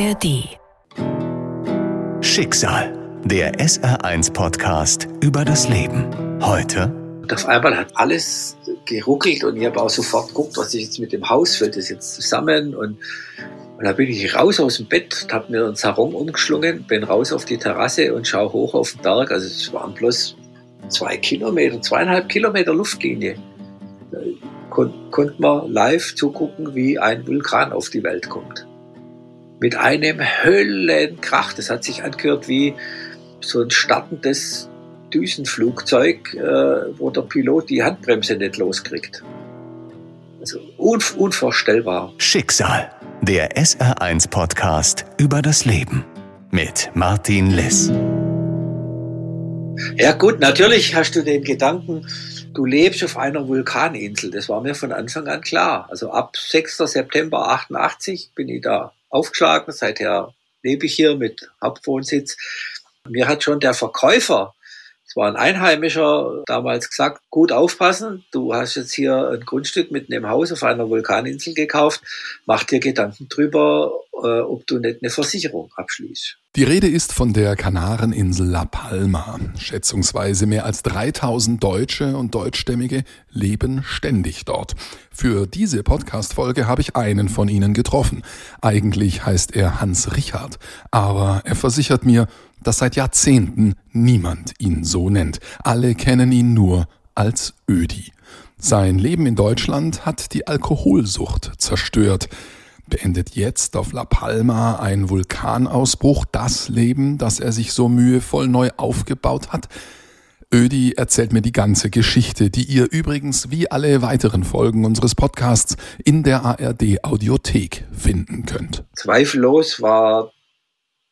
ARD. Schicksal. Der SR1-Podcast über das Leben. Heute. Und auf einmal hat alles geruckelt und ich habe auch sofort geguckt, was ist jetzt mit dem Haus, fällt das jetzt zusammen und, und da bin ich raus aus dem Bett, habe mir einen Sarong umgeschlungen, bin raus auf die Terrasse und schaue hoch auf den Berg. Also es waren bloß zwei Kilometer, zweieinhalb Kilometer Luftlinie. Da kon konnte man live zugucken, wie ein Vulkan auf die Welt kommt. Mit einem Höllenkrach. Das hat sich angehört wie so ein startendes Düsenflugzeug, äh, wo der Pilot die Handbremse nicht loskriegt. Also un unvorstellbar. Schicksal. Der SR1-Podcast über das Leben. Mit Martin Liss. Ja gut, natürlich hast du den Gedanken, du lebst auf einer Vulkaninsel. Das war mir von Anfang an klar. Also ab 6. September 88 bin ich da aufgeschlagen. Seither lebe ich hier mit Hauptwohnsitz. Mir hat schon der Verkäufer, es war ein Einheimischer, damals gesagt, gut aufpassen, du hast jetzt hier ein Grundstück mitten im Haus auf einer Vulkaninsel gekauft, mach dir Gedanken drüber, ob du nicht eine Versicherung abschließt. Die Rede ist von der Kanareninsel La Palma. Schätzungsweise mehr als 3000 Deutsche und Deutschstämmige leben ständig dort. Für diese Podcast-Folge habe ich einen von ihnen getroffen. Eigentlich heißt er Hans Richard, aber er versichert mir, dass seit Jahrzehnten niemand ihn so nennt. Alle kennen ihn nur als Ödi. Sein Leben in Deutschland hat die Alkoholsucht zerstört beendet jetzt auf La Palma ein Vulkanausbruch das Leben, das er sich so mühevoll neu aufgebaut hat? Ödi erzählt mir die ganze Geschichte, die ihr übrigens wie alle weiteren Folgen unseres Podcasts in der ARD Audiothek finden könnt. Zweifellos war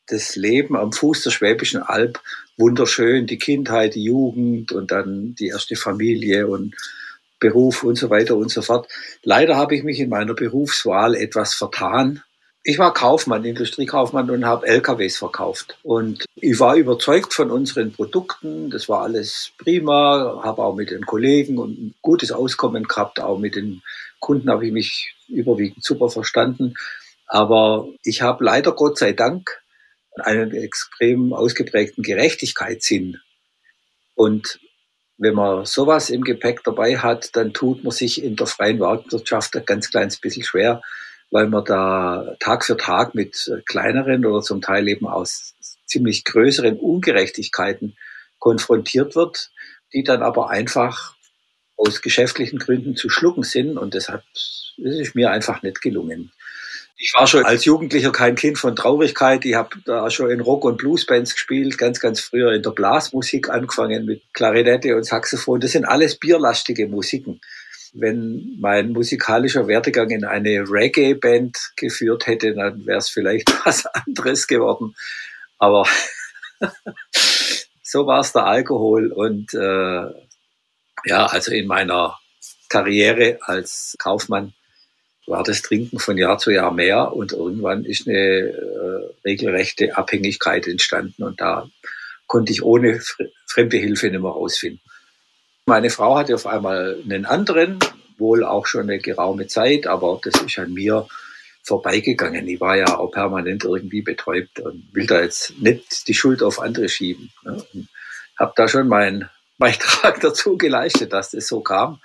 das Leben am Fuß der Schwäbischen Alb wunderschön, die Kindheit, die Jugend und dann die erste Familie und Beruf und so weiter und so fort. Leider habe ich mich in meiner Berufswahl etwas vertan. Ich war Kaufmann, Industriekaufmann und habe LKWs verkauft. Und ich war überzeugt von unseren Produkten. Das war alles prima. Habe auch mit den Kollegen und ein gutes Auskommen gehabt. Auch mit den Kunden habe ich mich überwiegend super verstanden. Aber ich habe leider Gott sei Dank einen extrem ausgeprägten Gerechtigkeitssinn. Und wenn man sowas im Gepäck dabei hat, dann tut man sich in der freien Marktwirtschaft ein ganz kleines bisschen schwer, weil man da Tag für Tag mit kleineren oder zum Teil eben aus ziemlich größeren Ungerechtigkeiten konfrontiert wird, die dann aber einfach aus geschäftlichen Gründen zu schlucken sind und das hat, das ist mir einfach nicht gelungen. Ich war schon als Jugendlicher kein Kind von Traurigkeit. Ich habe da schon in Rock- und Bluesbands gespielt, ganz, ganz früher in der Blasmusik angefangen mit Klarinette und Saxophon. Das sind alles bierlastige Musiken. Wenn mein musikalischer Werdegang in eine Reggae-Band geführt hätte, dann wäre es vielleicht was anderes geworden. Aber so war es der Alkohol. Und äh, ja, also in meiner Karriere als Kaufmann war das Trinken von Jahr zu Jahr mehr und irgendwann ist eine äh, regelrechte Abhängigkeit entstanden und da konnte ich ohne fremde Hilfe nicht mehr rausfinden. Meine Frau hatte auf einmal einen anderen, wohl auch schon eine geraume Zeit, aber das ist an mir vorbeigegangen. Ich war ja auch permanent irgendwie betäubt und will da jetzt nicht die Schuld auf andere schieben. Ne? Habe da schon meinen Beitrag dazu geleistet, dass das so kam.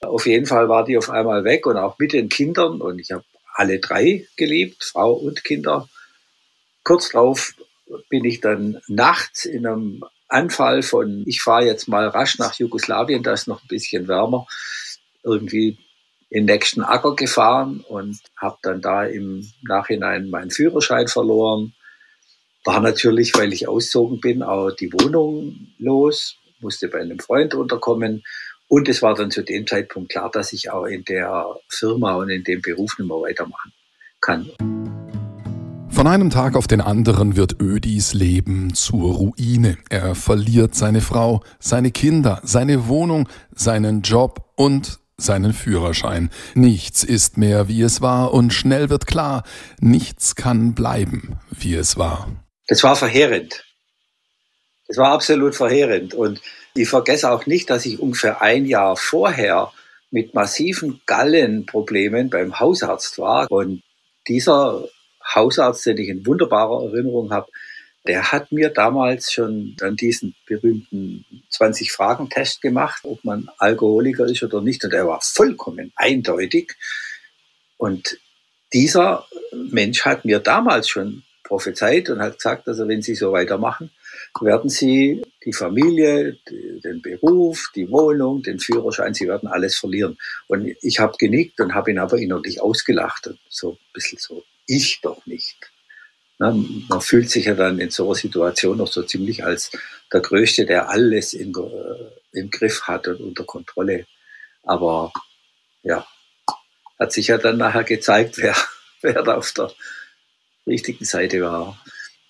Auf jeden Fall war die auf einmal weg und auch mit den Kindern. Und ich habe alle drei geliebt, Frau und Kinder. Kurz darauf bin ich dann nachts in einem Anfall von, ich fahre jetzt mal rasch nach Jugoslawien, da ist noch ein bisschen wärmer, irgendwie in den nächsten Acker gefahren und habe dann da im Nachhinein meinen Führerschein verloren. War natürlich, weil ich auszogen bin, auch die Wohnung los, musste bei einem Freund unterkommen und es war dann zu dem Zeitpunkt klar, dass ich auch in der Firma und in dem Beruf nicht mehr weitermachen kann. Von einem Tag auf den anderen wird Ödis Leben zur Ruine. Er verliert seine Frau, seine Kinder, seine Wohnung, seinen Job und seinen Führerschein. Nichts ist mehr, wie es war, und schnell wird klar, nichts kann bleiben, wie es war. Das war verheerend. Das war absolut verheerend. Und ich vergesse auch nicht, dass ich ungefähr ein Jahr vorher mit massiven Gallenproblemen beim Hausarzt war. Und dieser Hausarzt, den ich in wunderbarer Erinnerung habe, der hat mir damals schon dann diesen berühmten 20-Fragen-Test gemacht, ob man Alkoholiker ist oder nicht. Und er war vollkommen eindeutig. Und dieser Mensch hat mir damals schon prophezeit und hat gesagt, also wenn Sie so weitermachen, werden Sie die Familie, den Beruf, die Wohnung, den Führerschein, Sie werden alles verlieren. Und ich habe genickt und habe ihn aber innerlich ausgelacht. Und so ein bisschen so, ich doch nicht. Man fühlt sich ja dann in so einer Situation noch so ziemlich als der Größte, der alles in, äh, im Griff hat und unter Kontrolle. Aber ja, hat sich ja dann nachher gezeigt, wer, wer da auf der richtigen Seite war.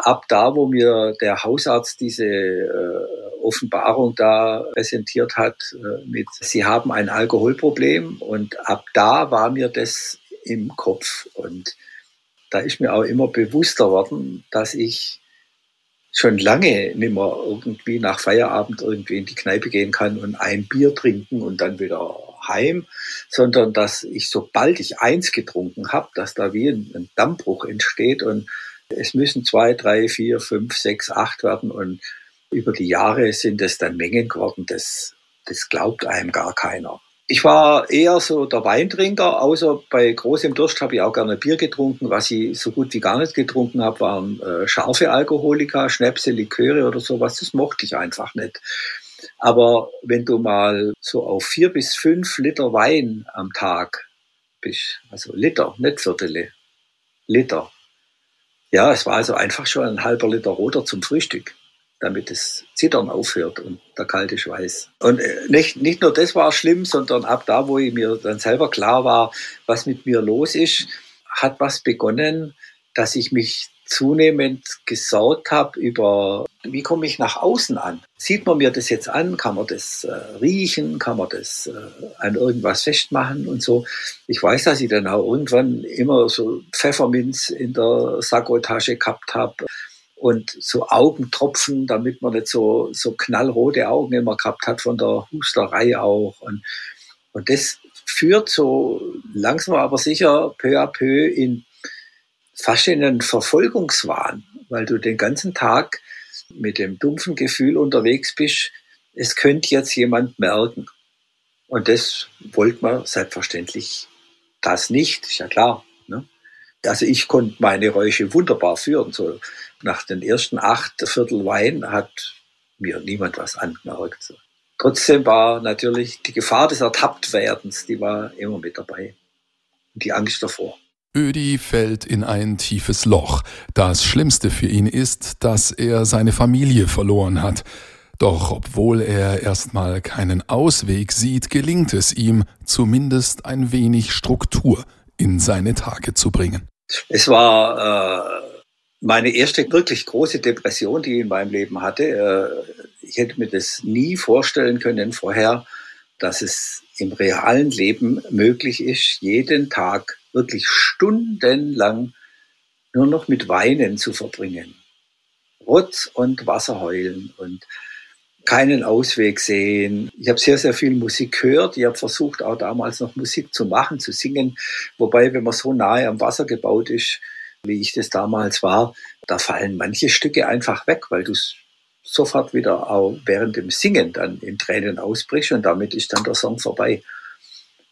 Ab da, wo mir der Hausarzt diese äh, Offenbarung da präsentiert hat, äh, mit Sie haben ein Alkoholproblem und ab da war mir das im Kopf. Und da ist mir auch immer bewusster worden, dass ich schon lange nicht mehr irgendwie nach Feierabend irgendwie in die Kneipe gehen kann und ein Bier trinken und dann wieder heim, sondern dass ich, sobald ich eins getrunken habe, dass da wie ein, ein Dammbruch entsteht und es müssen zwei, drei, vier, fünf, sechs, acht werden und über die Jahre sind es dann Mengen geworden, das, das glaubt einem gar keiner. Ich war eher so der Weintrinker, außer bei großem Durst habe ich auch gerne Bier getrunken. Was ich so gut wie gar nicht getrunken habe, waren äh, scharfe Alkoholika, Schnäpse, Liköre oder sowas. Das mochte ich einfach nicht. Aber wenn du mal so auf vier bis fünf Liter Wein am Tag bist, also Liter, nicht Viertel, Liter. Ja, es war also einfach schon ein halber Liter roter zum Frühstück damit das Zittern aufhört und der kalte Schweiß. Und äh, nicht, nicht nur das war schlimm, sondern ab da, wo ich mir dann selber klar war, was mit mir los ist, hat was begonnen, dass ich mich zunehmend gesorgt habe über, wie komme ich nach außen an? Sieht man mir das jetzt an? Kann man das äh, riechen? Kann man das äh, an irgendwas festmachen und so? Ich weiß, dass ich dann auch irgendwann immer so Pfefferminz in der Sakkotasche gehabt habe und so Augentropfen, damit man nicht so, so knallrote Augen immer gehabt hat von der Husterei auch. Und, und das führt so langsam aber sicher peu à peu in fast in einen Verfolgungswahn, weil du den ganzen Tag mit dem dumpfen Gefühl unterwegs bist, es könnte jetzt jemand merken. Und das wollte man selbstverständlich das nicht, ist ja klar. Ne? Also ich konnte meine Räusche wunderbar führen. So nach den ersten acht Viertel Wein hat mir niemand was angemerkt. Trotzdem war natürlich die Gefahr des Ertapptwerdens, die war immer mit dabei. Und die Angst davor. Ödi fällt in ein tiefes Loch. Das Schlimmste für ihn ist, dass er seine Familie verloren hat. Doch obwohl er erstmal keinen Ausweg sieht, gelingt es ihm, zumindest ein wenig Struktur in seine Tage zu bringen. Es war äh, meine erste wirklich große Depression, die ich in meinem Leben hatte. Äh, ich hätte mir das nie vorstellen können vorher, dass es im realen Leben möglich ist, jeden Tag wirklich stundenlang nur noch mit Weinen zu verbringen. Rotz und Wasser heulen und keinen Ausweg sehen. Ich habe sehr, sehr viel Musik gehört. Ich habe versucht, auch damals noch Musik zu machen, zu singen. Wobei, wenn man so nahe am Wasser gebaut ist, wie ich das damals war, da fallen manche Stücke einfach weg, weil du sofort wieder auch während dem Singen dann in Tränen ausbrichst und damit ist dann der Song vorbei.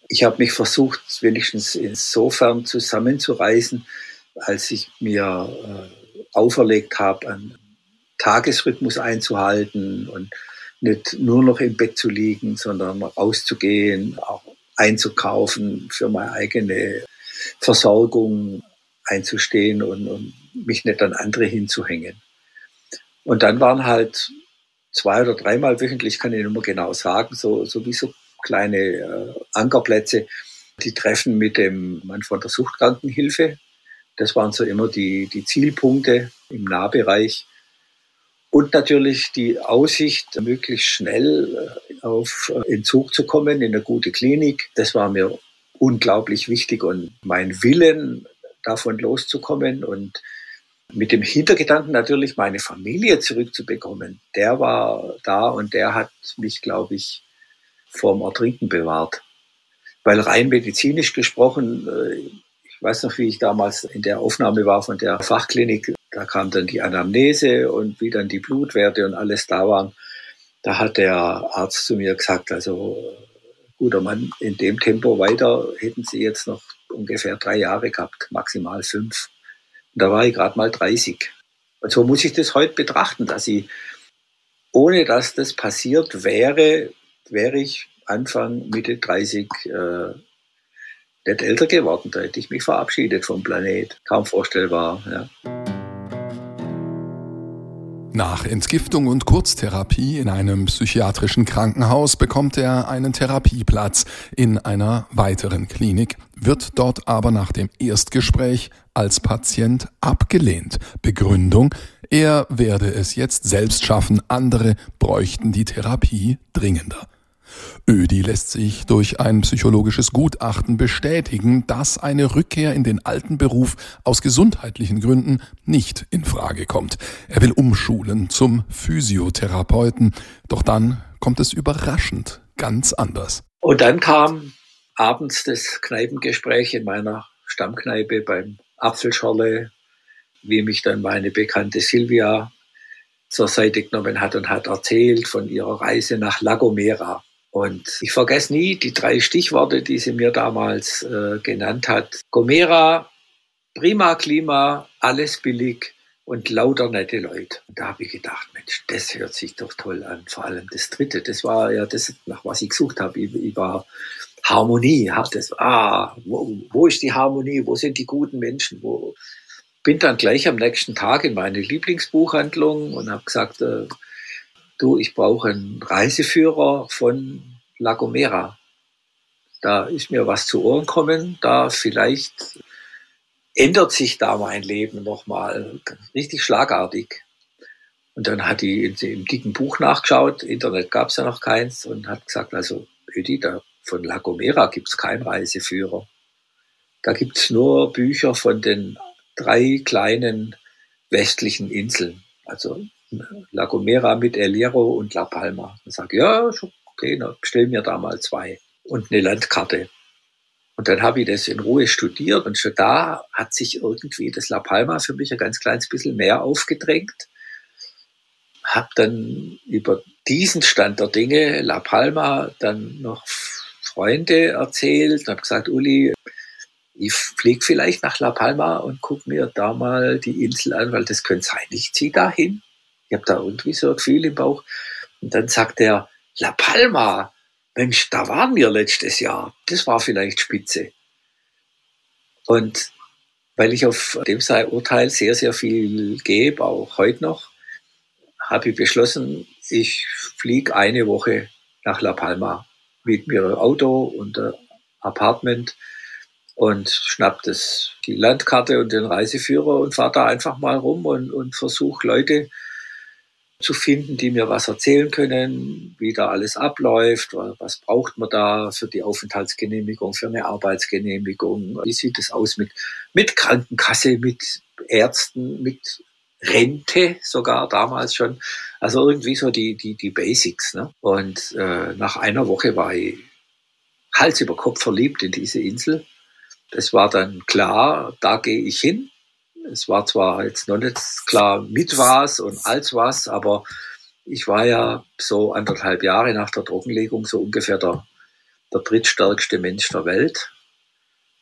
Ich habe mich versucht, wenigstens insofern zusammenzureißen, als ich mir äh, auferlegt habe, einen Tagesrhythmus einzuhalten und nicht nur noch im Bett zu liegen, sondern rauszugehen, auch einzukaufen für meine eigene Versorgung, einzustehen und, und mich nicht an andere hinzuhängen. Und dann waren halt zwei oder dreimal wöchentlich, kann ich nicht mehr genau sagen, so, so wie so kleine äh, Ankerplätze, die Treffen mit dem Mann von der Suchtkrankenhilfe. Das waren so immer die, die Zielpunkte im Nahbereich. Und natürlich die Aussicht, möglichst schnell äh, auf äh, Entzug zu kommen in eine gute Klinik. Das war mir unglaublich wichtig und mein Willen, davon loszukommen und mit dem Hintergedanken natürlich meine Familie zurückzubekommen. Der war da und der hat mich, glaube ich, vorm Ertrinken bewahrt. Weil rein medizinisch gesprochen, äh, weiß noch, wie ich damals in der Aufnahme war von der Fachklinik. Da kam dann die Anamnese und wie dann die Blutwerte und alles da waren. Da hat der Arzt zu mir gesagt, also guter Mann, in dem Tempo weiter hätten Sie jetzt noch ungefähr drei Jahre gehabt, maximal fünf. Und da war ich gerade mal 30. Und so muss ich das heute betrachten, dass ich, ohne dass das passiert wäre, wäre ich Anfang, Mitte 30 äh, nicht älter geworden. Da hätte ich mich verabschiedet vom Planet. Kaum vorstellbar. Ja. Nach Entgiftung und Kurztherapie in einem psychiatrischen Krankenhaus bekommt er einen Therapieplatz in einer weiteren Klinik, wird dort aber nach dem Erstgespräch als Patient abgelehnt. Begründung, er werde es jetzt selbst schaffen, andere bräuchten die Therapie dringender. Ödi lässt sich durch ein psychologisches Gutachten bestätigen, dass eine Rückkehr in den alten Beruf aus gesundheitlichen Gründen nicht in Frage kommt. Er will umschulen zum Physiotherapeuten, doch dann kommt es überraschend ganz anders. Und dann kam abends das Kneipengespräch in meiner Stammkneipe beim Apfelschorle, wie mich dann meine bekannte Silvia zur Seite genommen hat und hat erzählt von ihrer Reise nach La Gomera. Und ich vergesse nie die drei Stichworte, die sie mir damals äh, genannt hat. Gomera, prima Klima, alles billig und lauter nette Leute. Und da habe ich gedacht, Mensch, das hört sich doch toll an. Vor allem das dritte, das war ja das, nach was ich gesucht habe. Ich, ich war Harmonie, das, ah, wo, wo ist die Harmonie, wo sind die guten Menschen, wo, bin dann gleich am nächsten Tag in meine Lieblingsbuchhandlung und habe gesagt, äh, du, ich brauche einen Reiseführer von La Gomera. Da ist mir was zu Ohren kommen, da vielleicht ändert sich da mein Leben nochmal richtig schlagartig. Und dann hat die im dicken Buch nachgeschaut, Internet gab es ja noch keins, und hat gesagt, also Ödi, da von La Gomera gibt es keinen Reiseführer. Da gibt es nur Bücher von den drei kleinen westlichen Inseln. Also La Gomera mit El Hierro und La Palma. Ich sage, ja, okay, dann bestell mir da mal zwei und eine Landkarte. Und dann habe ich das in Ruhe studiert und schon da hat sich irgendwie das La Palma für mich ein ganz kleines bisschen mehr aufgedrängt. Habe dann über diesen Stand der Dinge La Palma dann noch Freunde erzählt und habe gesagt, Uli, ich fliege vielleicht nach La Palma und gucke mir da mal die Insel an, weil das könnte sein, ich ziehe da hin. Ich habe da irgendwie so ein Gefühl im Bauch. Und dann sagt er, La Palma, Mensch, da waren wir letztes Jahr. Das war vielleicht spitze. Und weil ich auf dem Urteil sehr, sehr viel gebe, auch heute noch, habe ich beschlossen, ich fliege eine Woche nach La Palma, mit mir Auto und ein Apartment und schnapp die Landkarte und den Reiseführer und fahre da einfach mal rum und, und versuche Leute zu finden, die mir was erzählen können, wie da alles abläuft, was braucht man da für die Aufenthaltsgenehmigung, für eine Arbeitsgenehmigung, wie sieht es aus mit, mit Krankenkasse, mit Ärzten, mit Rente sogar damals schon. Also irgendwie so die, die, die Basics. Ne? Und äh, nach einer Woche war ich Hals über Kopf verliebt in diese Insel. Es war dann klar, da gehe ich hin. Es war zwar jetzt noch nicht klar mit was und als was, aber ich war ja so anderthalb Jahre nach der Trockenlegung so ungefähr der, der drittstärkste Mensch der Welt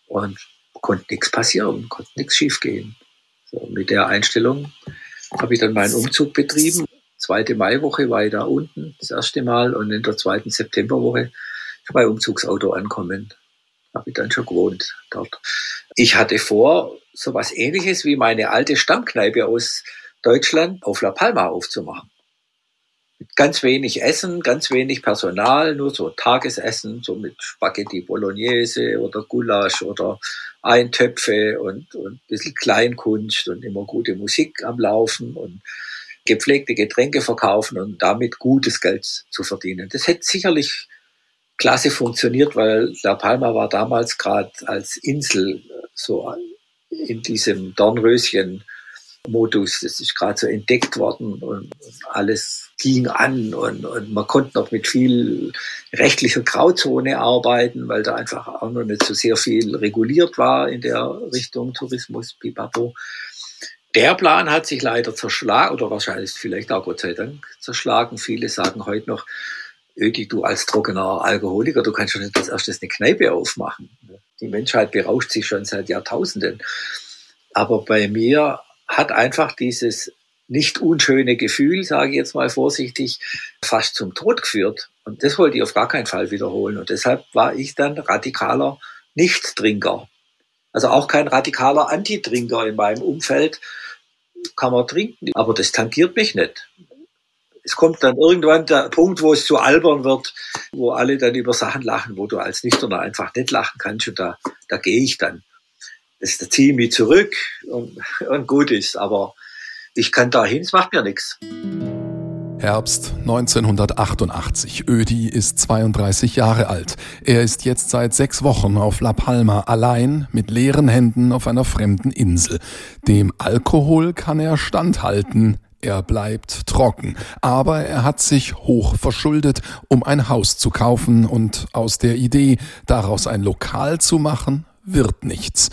und konnte nichts passieren, konnte nichts schiefgehen. So, mit der Einstellung habe ich dann meinen Umzug betrieben. Zweite Maiwoche war ich da unten das erste Mal und in der zweiten Septemberwoche ist mein Umzugsauto ankommen. Habe ich dann schon gewohnt dort. Ich hatte vor, so was ähnliches wie meine alte Stammkneipe aus Deutschland auf La Palma aufzumachen. Mit ganz wenig Essen, ganz wenig Personal, nur so Tagesessen, so mit Spaghetti Bolognese oder Gulasch oder Eintöpfe und, und ein bisschen Kleinkunst und immer gute Musik am Laufen und gepflegte Getränke verkaufen und damit gutes Geld zu verdienen. Das hätte sicherlich klasse funktioniert, weil La Palma war damals gerade als Insel so in diesem Dornröschen Modus. Das ist gerade so entdeckt worden und alles ging an und, und man konnte noch mit viel rechtlicher Grauzone arbeiten, weil da einfach auch noch nicht so sehr viel reguliert war in der Richtung Tourismus, Pipapo. Der Plan hat sich leider zerschlagen, oder wahrscheinlich vielleicht auch Gott sei Dank zerschlagen. Viele sagen heute noch, Ödi, du als trockener Alkoholiker, du kannst schon als erstes eine Kneipe aufmachen. Die Menschheit berauscht sich schon seit Jahrtausenden. Aber bei mir hat einfach dieses nicht unschöne Gefühl, sage ich jetzt mal vorsichtig, fast zum Tod geführt. Und das wollte ich auf gar keinen Fall wiederholen. Und deshalb war ich dann radikaler Nichttrinker. Also auch kein radikaler Antitrinker in meinem Umfeld. Kann man trinken, aber das tangiert mich nicht. Es kommt dann irgendwann der Punkt, wo es zu albern wird, wo alle dann über Sachen lachen, wo du als Nüchterner einfach nicht lachen kannst und da, da gehe ich dann. Das, da ziehe ich mich zurück und, und gut ist. Aber ich kann dahin, es macht mir nichts. Herbst 1988. Ödi ist 32 Jahre alt. Er ist jetzt seit sechs Wochen auf La Palma allein mit leeren Händen auf einer fremden Insel. Dem Alkohol kann er standhalten. Er bleibt trocken, aber er hat sich hoch verschuldet, um ein Haus zu kaufen und aus der Idee, daraus ein Lokal zu machen, wird nichts.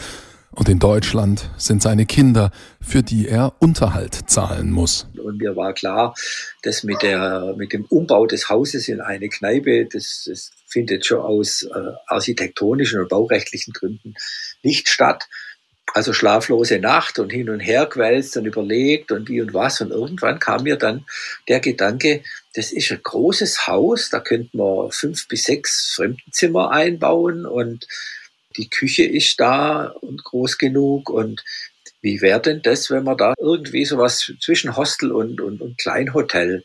Und in Deutschland sind seine Kinder, für die er Unterhalt zahlen muss. Und mir war klar, dass mit, der, mit dem Umbau des Hauses in eine Kneipe, das, das findet schon aus äh, architektonischen und baurechtlichen Gründen nicht statt. Also schlaflose Nacht und hin und her quälst und überlegt und wie und was. Und irgendwann kam mir dann der Gedanke, das ist ein großes Haus, da könnten wir fünf bis sechs Fremdenzimmer einbauen und die Küche ist da und groß genug und wie wäre denn das, wenn man da irgendwie sowas zwischen Hostel und, und, und Kleinhotel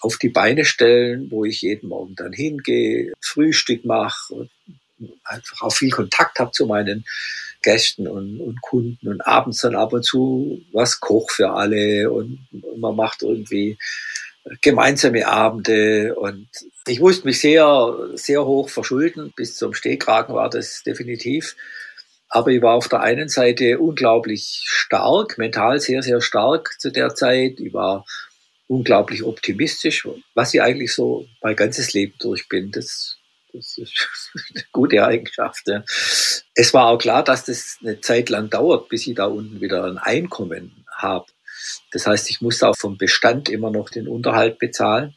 auf die Beine stellen, wo ich jeden Morgen dann hingehe, Frühstück mache und einfach auch viel Kontakt habe zu meinen Gästen und, und, Kunden und abends dann ab und zu was koch für alle und, man macht irgendwie gemeinsame Abende und ich musste mich sehr, sehr hoch verschulden. Bis zum Stehkragen war das definitiv. Aber ich war auf der einen Seite unglaublich stark, mental sehr, sehr stark zu der Zeit. Ich war unglaublich optimistisch, was ich eigentlich so mein ganzes Leben durch bin. Das, das ist eine gute Eigenschaft. Ja. Es war auch klar, dass das eine Zeit lang dauert, bis ich da unten wieder ein Einkommen habe. Das heißt, ich musste auch vom Bestand immer noch den Unterhalt bezahlen.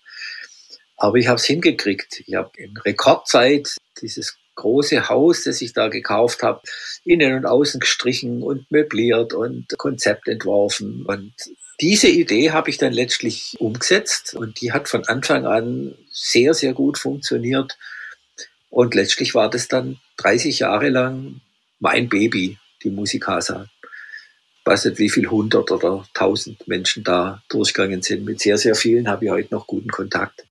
Aber ich habe es hingekriegt. Ich habe in Rekordzeit dieses große Haus, das ich da gekauft habe, innen und außen gestrichen und möbliert und Konzept entworfen. Und diese Idee habe ich dann letztlich umgesetzt und die hat von Anfang an sehr, sehr gut funktioniert. Und letztlich war das dann 30 Jahre lang mein Baby, die Musikasa weiß nicht, wie viel hundert oder tausend Menschen da durchgegangen sind. Mit sehr, sehr vielen habe ich heute noch guten Kontakt.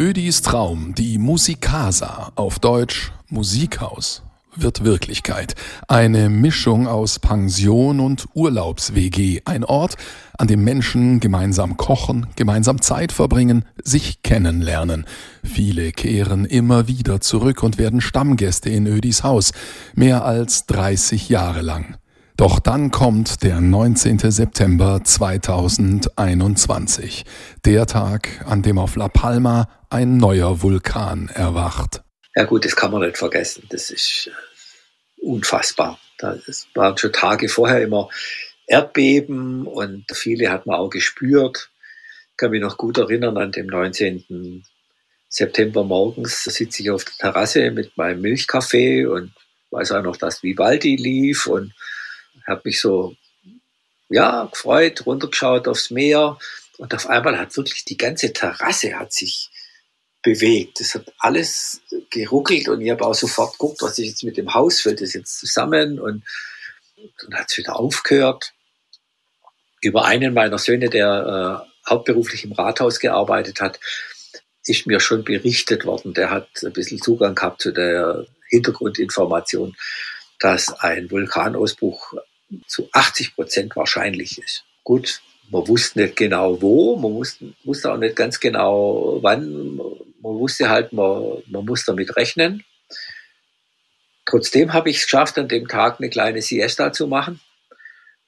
Ödis Traum, die Musikasa, auf Deutsch Musikhaus, wird Wirklichkeit. Eine Mischung aus Pension und Urlaubs-WG. Ein Ort, an dem Menschen gemeinsam kochen, gemeinsam Zeit verbringen, sich kennenlernen. Viele kehren immer wieder zurück und werden Stammgäste in Ödis Haus. Mehr als 30 Jahre lang. Doch dann kommt der 19. September 2021, der Tag, an dem auf La Palma ein neuer Vulkan erwacht. Ja gut, das kann man nicht vergessen. Das ist äh, unfassbar. Das waren schon Tage vorher immer Erdbeben und viele hat man auch gespürt. Ich kann mich noch gut erinnern an dem 19. September morgens sitze ich auf der Terrasse mit meinem Milchkaffee und weiß auch noch, dass Vivaldi lief und habe mich so, ja, gefreut, runtergeschaut aufs Meer und auf einmal hat wirklich die ganze Terrasse hat sich bewegt. Es hat alles geruckelt und ich habe auch sofort geguckt, was ist jetzt mit dem Haus, fällt das jetzt zusammen und dann hat es wieder aufgehört. Über einen meiner Söhne, der äh, hauptberuflich im Rathaus gearbeitet hat, ist mir schon berichtet worden. Der hat ein bisschen Zugang gehabt zu der Hintergrundinformation, dass ein Vulkanausbruch zu 80 Prozent wahrscheinlich ist. Gut, man wusste nicht genau wo, man wusste, wusste auch nicht ganz genau wann, man wusste halt, man, man muss damit rechnen. Trotzdem habe ich es geschafft, an dem Tag eine kleine Siesta zu machen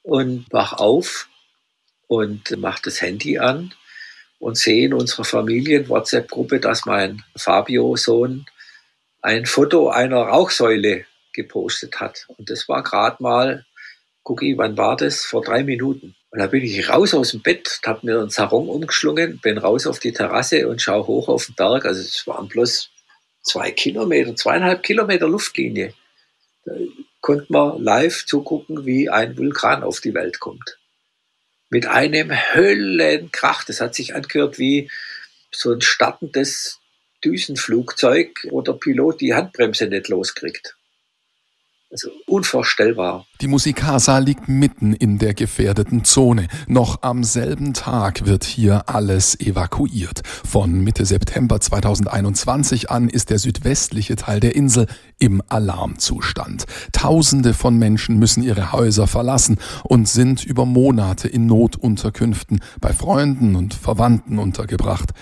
und wach auf und mach das Handy an und sehe in unserer Familien-WhatsApp-Gruppe, dass mein Fabio-Sohn ein Foto einer Rauchsäule gepostet hat. Und das war gerade mal, Gucki, wann war das? Vor drei Minuten. Und da bin ich raus aus dem Bett, habe mir einen Sarong umgeschlungen, bin raus auf die Terrasse und schaue hoch auf den Berg. Also es waren bloß zwei Kilometer, zweieinhalb Kilometer Luftlinie. Da konnte man live zugucken, wie ein Vulkan auf die Welt kommt mit einem Höllenkrach. Das hat sich angehört wie so ein startendes Düsenflugzeug, wo der Pilot die Handbremse nicht loskriegt. Also unvorstellbar. Die Musikasa liegt mitten in der gefährdeten Zone. Noch am selben Tag wird hier alles evakuiert. Von Mitte September 2021 an ist der südwestliche Teil der Insel im Alarmzustand. Tausende von Menschen müssen ihre Häuser verlassen und sind über Monate in Notunterkünften bei Freunden und Verwandten untergebracht.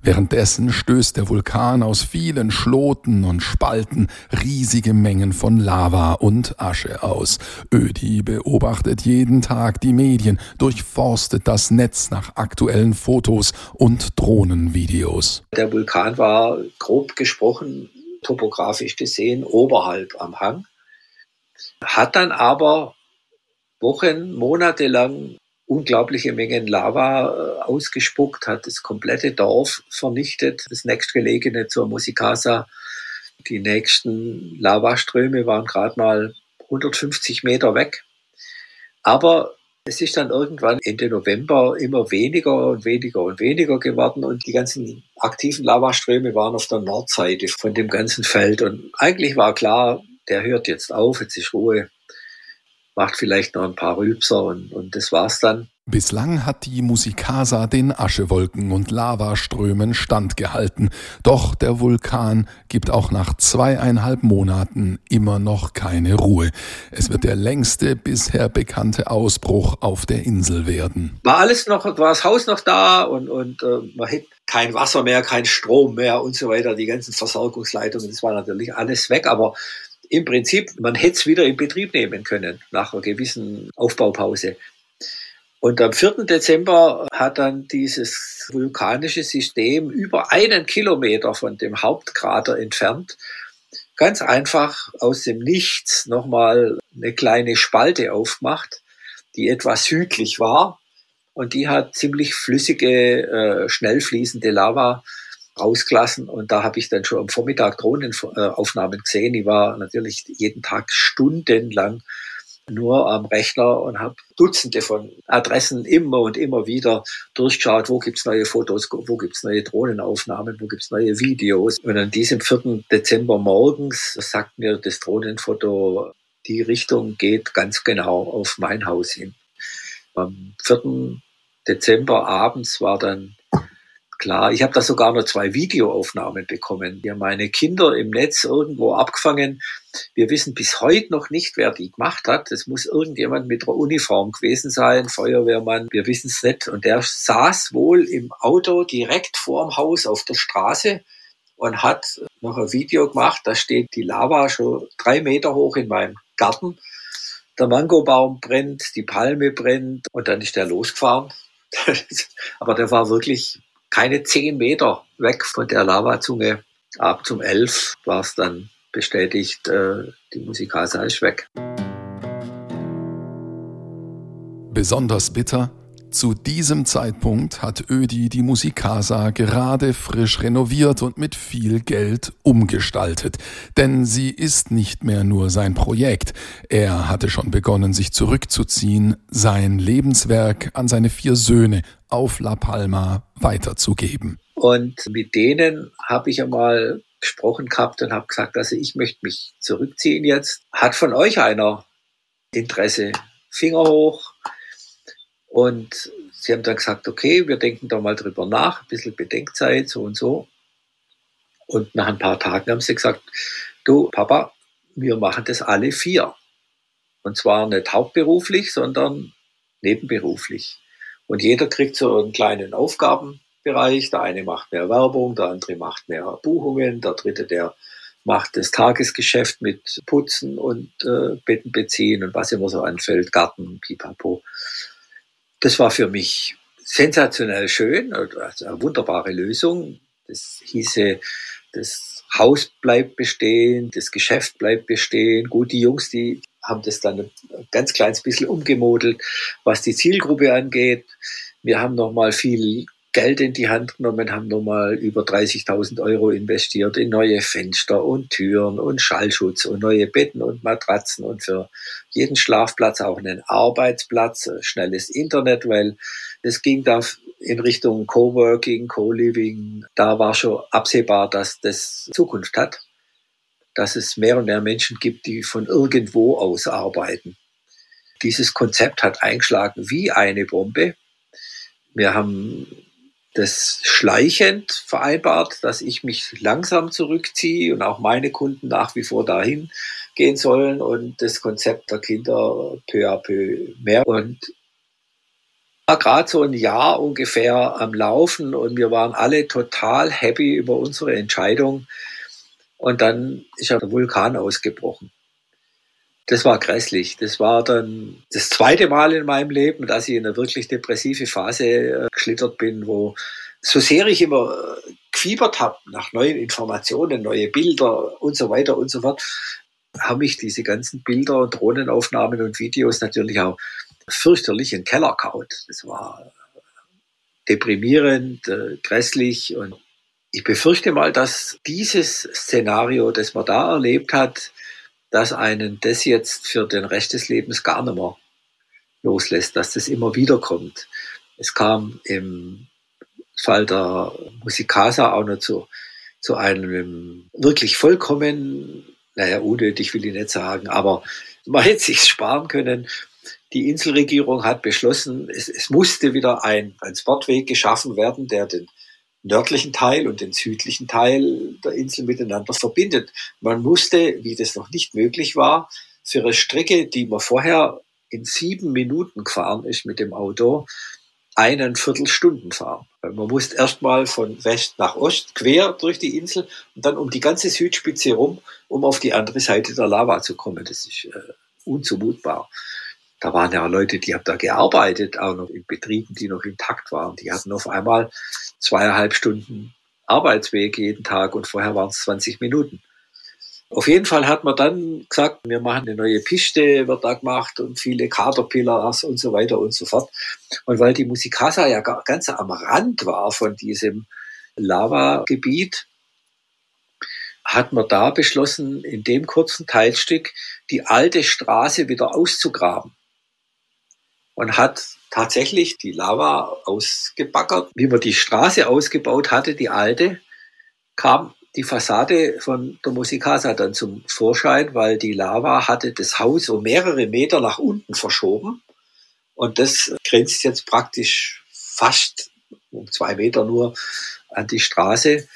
Währenddessen stößt der Vulkan aus vielen Schloten und Spalten riesige Mengen von Lava und Asche aus. Ödi beobachtet jeden Tag die Medien, durchforstet das Netz nach aktuellen Fotos und Drohnenvideos. Der Vulkan war grob gesprochen, topografisch gesehen, oberhalb am Hang, hat dann aber Wochen, Monate lang unglaubliche Mengen Lava äh, ausgespuckt, hat das komplette Dorf vernichtet, das nächstgelegene zur Musikasa. Die nächsten Lavaströme waren gerade mal 150 Meter weg. Aber es ist dann irgendwann Ende November immer weniger und weniger und weniger geworden und die ganzen aktiven Lavaströme waren auf der Nordseite von dem ganzen Feld. Und eigentlich war klar, der hört jetzt auf, jetzt ist Ruhe macht vielleicht noch ein paar Rülpser und, und das war's dann. Bislang hat die Musikasa den Aschewolken und Lavaströmen standgehalten. Doch der Vulkan gibt auch nach zweieinhalb Monaten immer noch keine Ruhe. Es wird der längste bisher bekannte Ausbruch auf der Insel werden. War alles noch, war das Haus noch da und, und äh, man hätte kein Wasser mehr, kein Strom mehr und so weiter. Die ganzen Versorgungsleitungen, das war natürlich alles weg. Aber im Prinzip, man hätte es wieder in Betrieb nehmen können nach einer gewissen Aufbaupause. Und am 4. Dezember hat dann dieses vulkanische System über einen Kilometer von dem Hauptkrater entfernt ganz einfach aus dem Nichts nochmal eine kleine Spalte aufgemacht, die etwas südlich war. Und die hat ziemlich flüssige, äh, schnell fließende Lava rausgelassen und da habe ich dann schon am Vormittag Drohnenaufnahmen gesehen. Ich war natürlich jeden Tag stundenlang nur am Rechner und habe Dutzende von Adressen immer und immer wieder durchgeschaut, wo gibt's neue Fotos, wo gibt's neue Drohnenaufnahmen, wo gibt's neue Videos. Und an diesem 4. Dezember morgens sagt mir das Drohnenfoto, die Richtung geht ganz genau auf mein Haus hin. Am 4. Dezember abends war dann Klar, ich habe da sogar noch zwei Videoaufnahmen bekommen. Wir haben meine Kinder im Netz irgendwo abgefangen. Wir wissen bis heute noch nicht, wer die gemacht hat. Das muss irgendjemand mit einer Uniform gewesen sein, Feuerwehrmann. Wir wissen es nicht. Und der saß wohl im Auto direkt vorm Haus auf der Straße und hat noch ein Video gemacht. Da steht die Lava schon drei Meter hoch in meinem Garten. Der Mangobaum brennt, die Palme brennt und dann ist der losgefahren. Aber der war wirklich keine zehn Meter weg von der Lavazunge. Ab zum elf war es dann bestätigt, äh, die Musikasa ist weg. Besonders bitter, zu diesem Zeitpunkt hat Ödi die Musikasa gerade frisch renoviert und mit viel Geld umgestaltet. Denn sie ist nicht mehr nur sein Projekt. Er hatte schon begonnen, sich zurückzuziehen, sein Lebenswerk an seine vier Söhne auf La Palma weiterzugeben. Und mit denen habe ich einmal gesprochen gehabt und habe gesagt, also ich möchte mich zurückziehen jetzt. Hat von euch einer Interesse? Finger hoch. Und sie haben dann gesagt, okay, wir denken da mal drüber nach, ein bisschen Bedenkzeit, so und so. Und nach ein paar Tagen haben sie gesagt, du Papa, wir machen das alle vier. Und zwar nicht hauptberuflich, sondern nebenberuflich. Und jeder kriegt so einen kleinen Aufgabenbereich. Der eine macht mehr Werbung, der andere macht mehr Buchungen, der dritte, der mache das Tagesgeschäft mit Putzen und äh, Betten beziehen und was immer so anfällt, Garten, Pipapo. Das war für mich sensationell schön, also eine wunderbare Lösung. Das hieße, das Haus bleibt bestehen, das Geschäft bleibt bestehen. Gut, die Jungs, die haben das dann ein ganz kleines bisschen umgemodelt, was die Zielgruppe angeht. Wir haben nochmal viel Geld in die Hand genommen, haben nochmal über 30.000 Euro investiert in neue Fenster und Türen und Schallschutz und neue Betten und Matratzen und für jeden Schlafplatz auch einen Arbeitsplatz, schnelles Internet, weil es ging da in Richtung Coworking, Co-Living. Da war schon absehbar, dass das Zukunft hat, dass es mehr und mehr Menschen gibt, die von irgendwo aus arbeiten. Dieses Konzept hat eingeschlagen wie eine Bombe. Wir haben das schleichend vereinbart, dass ich mich langsam zurückziehe und auch meine Kunden nach wie vor dahin gehen sollen und das Konzept der Kinder peu à peu mehr. Und gerade so ein Jahr ungefähr am Laufen und wir waren alle total happy über unsere Entscheidung. Und dann ist ja der Vulkan ausgebrochen. Das war grässlich. Das war dann das zweite Mal in meinem Leben, dass ich in eine wirklich depressive Phase äh, geschlittert bin, wo so sehr ich immer äh, gefiebert habe nach neuen Informationen, neue Bilder und so weiter und so fort, haben mich diese ganzen Bilder und Drohnenaufnahmen und Videos natürlich auch fürchterlich in den Keller kaut. Das war deprimierend, äh, grässlich und ich befürchte mal, dass dieses Szenario, das man da erlebt hat, dass einen das jetzt für den Rest des Lebens gar nicht mehr loslässt, dass das immer wieder kommt. Es kam im Fall der Musikasa auch noch zu, zu einem wirklich vollkommen, naja, unnötig will ich nicht sagen, aber man hätte sich sparen können. Die Inselregierung hat beschlossen, es, es musste wieder ein Transportweg geschaffen werden, der den nördlichen Teil und den südlichen Teil der Insel miteinander verbindet. Man musste, wie das noch nicht möglich war, für eine Strecke, die man vorher in sieben Minuten gefahren ist mit dem Auto, einen Viertelstunden fahren. Man musste erstmal von West nach Ost quer durch die Insel und dann um die ganze Südspitze rum, um auf die andere Seite der Lava zu kommen. Das ist äh, unzumutbar da waren ja Leute, die haben da gearbeitet, auch noch in Betrieben, die noch intakt waren. Die hatten auf einmal zweieinhalb Stunden Arbeitsweg jeden Tag und vorher waren es 20 Minuten. Auf jeden Fall hat man dann gesagt, wir machen eine neue Piste, wird da gemacht und viele Caterpillars und so weiter und so fort. Und weil die Musikasa ja ganz am Rand war von diesem Lava-Gebiet, hat man da beschlossen, in dem kurzen Teilstück die alte Straße wieder auszugraben und hat tatsächlich die Lava ausgebaggert. Wie man die Straße ausgebaut hatte, die alte, kam die Fassade von der Musikasa dann zum Vorschein, weil die Lava hatte das Haus um mehrere Meter nach unten verschoben. Und das grenzt jetzt praktisch fast um zwei Meter nur an die Straße.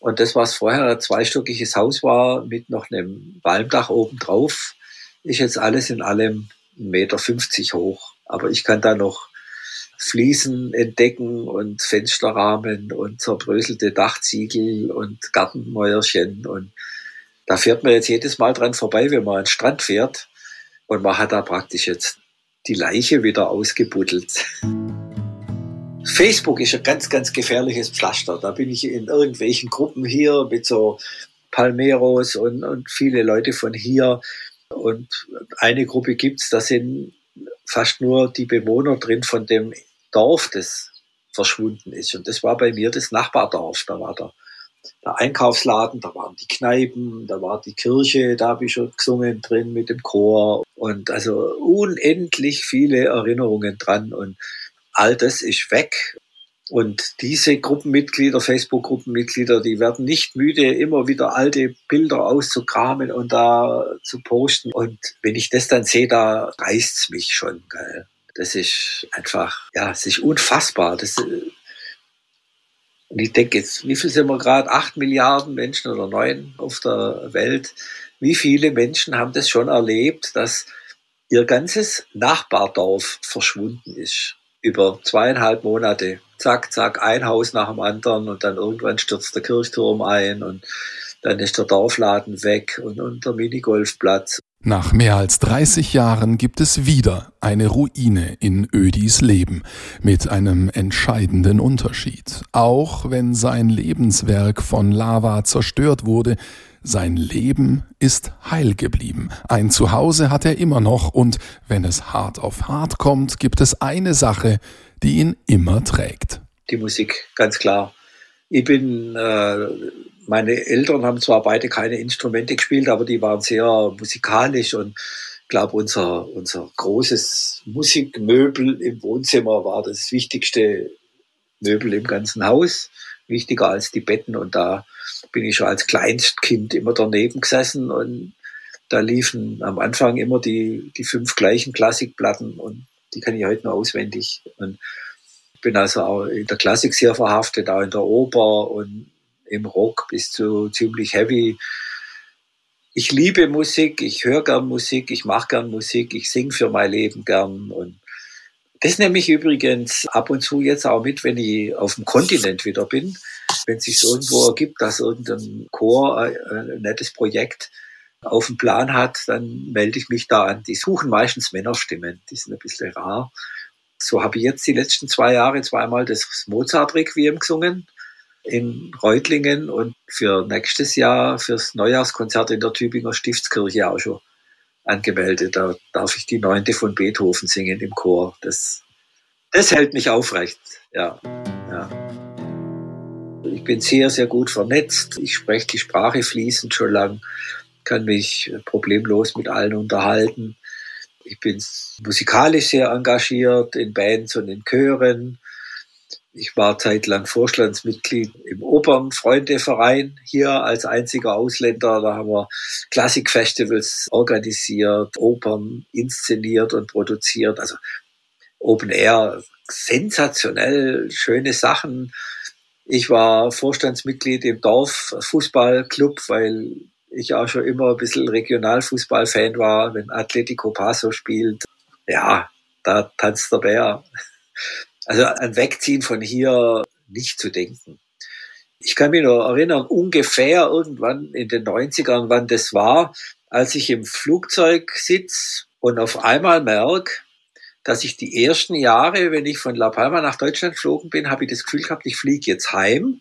Und das, was vorher ein zweistöckiges Haus war, mit noch einem Walmdach oben drauf, ist jetzt alles in allem 1,50 Meter hoch. Aber ich kann da noch Fliesen entdecken und Fensterrahmen und zerbröselte Dachziegel und Gartenmäuerchen. Und da fährt man jetzt jedes Mal dran vorbei, wenn man an den Strand fährt. Und man hat da praktisch jetzt die Leiche wieder ausgebuddelt. Facebook ist ein ganz, ganz gefährliches Pflaster. Da bin ich in irgendwelchen Gruppen hier mit so Palmeros und, und viele Leute von hier. Und eine Gruppe gibt's, da sind fast nur die Bewohner drin von dem Dorf, das verschwunden ist. Und das war bei mir das Nachbardorf. Da war der, der Einkaufsladen, da waren die Kneipen, da war die Kirche, da habe ich schon gesungen drin mit dem Chor. Und also unendlich viele Erinnerungen dran. Und all das ist weg. Und diese Gruppenmitglieder, Facebook-Gruppenmitglieder, die werden nicht müde, immer wieder alte Bilder auszukramen und da zu posten. Und wenn ich das dann sehe, da reißt's mich schon. Gell. Das ist einfach, ja, es ist unfassbar. Das, und ich denke jetzt, wie viel sind wir gerade? Acht Milliarden Menschen oder neun auf der Welt. Wie viele Menschen haben das schon erlebt, dass ihr ganzes Nachbardorf verschwunden ist? Über zweieinhalb Monate zack, zack, ein Haus nach dem anderen und dann irgendwann stürzt der Kirchturm ein und Dann ist der Dorfladen weg und, und der Minigolfplatz. Nach mehr als 30 Jahren gibt es wieder eine Ruine in Ödis Leben mit einem entscheidenden Unterschied. Auch wenn sein Lebenswerk von Lava zerstört wurde, sein Leben ist heil geblieben. Ein Zuhause hat er immer noch und wenn es hart auf hart kommt, gibt es eine Sache, die ihn immer trägt. Die Musik, ganz klar. Ich bin, äh, meine Eltern haben zwar beide keine Instrumente gespielt, aber die waren sehr musikalisch und ich glaube, unser, unser großes Musikmöbel im Wohnzimmer war das wichtigste Möbel im ganzen Haus, wichtiger als die Betten und da bin ich schon als Kleinstkind immer daneben gesessen und da liefen am Anfang immer die, die fünf gleichen Klassikplatten und die kann ich heute noch auswendig. Und ich bin also auch in der Klassik sehr verhaftet, auch in der Oper und im Rock bis zu ziemlich heavy. Ich liebe Musik, ich höre gern Musik, ich mache gern Musik, ich singe für mein Leben gern und das nehme ich übrigens ab und zu jetzt auch mit, wenn ich auf dem Kontinent wieder bin. Wenn es sich irgendwo ergibt, dass irgendein Chor äh, ein nettes Projekt auf dem Plan hat, dann melde ich mich da an. Die suchen meistens Männerstimmen, die sind ein bisschen rar. So habe ich jetzt die letzten zwei Jahre zweimal das Mozart-Requiem gesungen in Reutlingen und für nächstes Jahr fürs Neujahrskonzert in der Tübinger Stiftskirche auch schon angemeldet. Da darf ich die neunte von Beethoven singen im Chor. Das, das hält mich aufrecht. Ja, ja. Ich bin sehr, sehr gut vernetzt. Ich spreche die Sprache fließend schon lang, kann mich problemlos mit allen unterhalten. Ich bin musikalisch sehr engagiert in Bands und in Chören. Ich war zeitlang Vorstandsmitglied im Opernfreundeverein hier als einziger Ausländer. Da haben wir Klassikfestivals organisiert, Opern inszeniert und produziert. Also Open Air, sensationell schöne Sachen. Ich war Vorstandsmitglied im Dorffußballclub, weil ich auch schon immer ein bisschen Regionalfußballfan war, wenn Atletico Paso spielt. Ja, da tanzt der Bär. Also an Wegziehen von hier nicht zu denken. Ich kann mich noch erinnern, ungefähr irgendwann in den 90ern, wann das war, als ich im Flugzeug sitze und auf einmal merke, dass ich die ersten Jahre, wenn ich von La Palma nach Deutschland geflogen bin, habe ich das Gefühl gehabt, ich fliege jetzt heim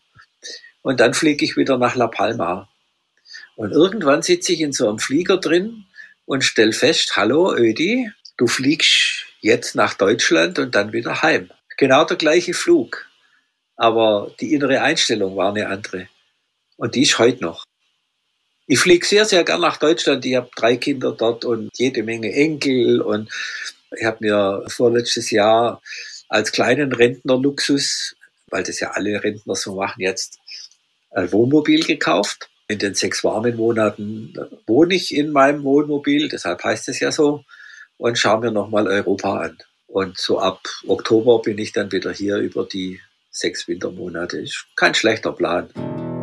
und dann fliege ich wieder nach La Palma. Und irgendwann sitze ich in so einem Flieger drin und stelle fest, hallo Ödi, du fliegst jetzt nach Deutschland und dann wieder heim. Genau der gleiche Flug. Aber die innere Einstellung war eine andere. Und die ist heute noch. Ich fliege sehr, sehr gern nach Deutschland. Ich habe drei Kinder dort und jede Menge Enkel. Und ich habe mir vorletztes Jahr als kleinen Rentnerluxus, weil das ja alle Rentner so machen jetzt, ein Wohnmobil gekauft. In den sechs warmen Monaten wohne ich in meinem Wohnmobil, deshalb heißt es ja so, und schaue mir nochmal Europa an. Und so ab Oktober bin ich dann wieder hier über die sechs Wintermonate. Ist kein schlechter Plan.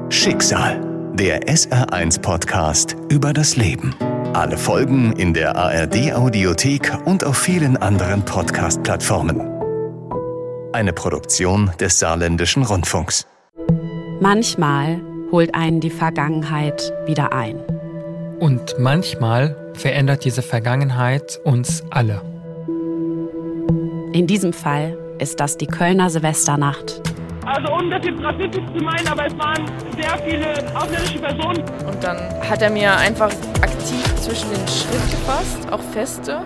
Schicksal, der SR1-Podcast über das Leben. Alle Folgen in der ARD-Audiothek und auf vielen anderen Podcast-Plattformen. Eine Produktion des Saarländischen Rundfunks. Manchmal holt einen die Vergangenheit wieder ein. Und manchmal verändert diese Vergangenheit uns alle. In diesem Fall ist das die Kölner Silvesternacht. Also ohne das jetzt rassistisch zu meinen, aber es waren sehr viele ausländische Personen. Und dann hat er mir einfach aktiv zwischen den Schritt gefasst, auch feste.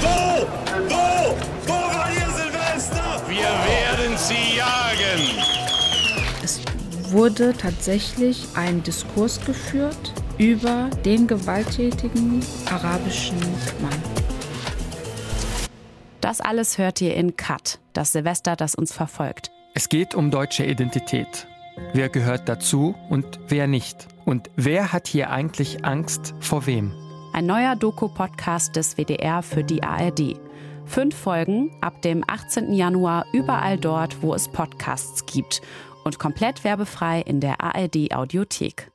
Wo? Wo? Wo war ihr Silvester? Wir werden sie jagen. Wurde tatsächlich ein Diskurs geführt über den gewalttätigen arabischen Mann. Das alles hört ihr in Cut, das Silvester, das uns verfolgt. Es geht um deutsche Identität. Wer gehört dazu und wer nicht? Und wer hat hier eigentlich Angst vor wem? Ein neuer Doku-Podcast des WDR für die ARD. Fünf Folgen ab dem 18. Januar überall dort, wo es Podcasts gibt. Und komplett werbefrei in der ARD-Audiothek.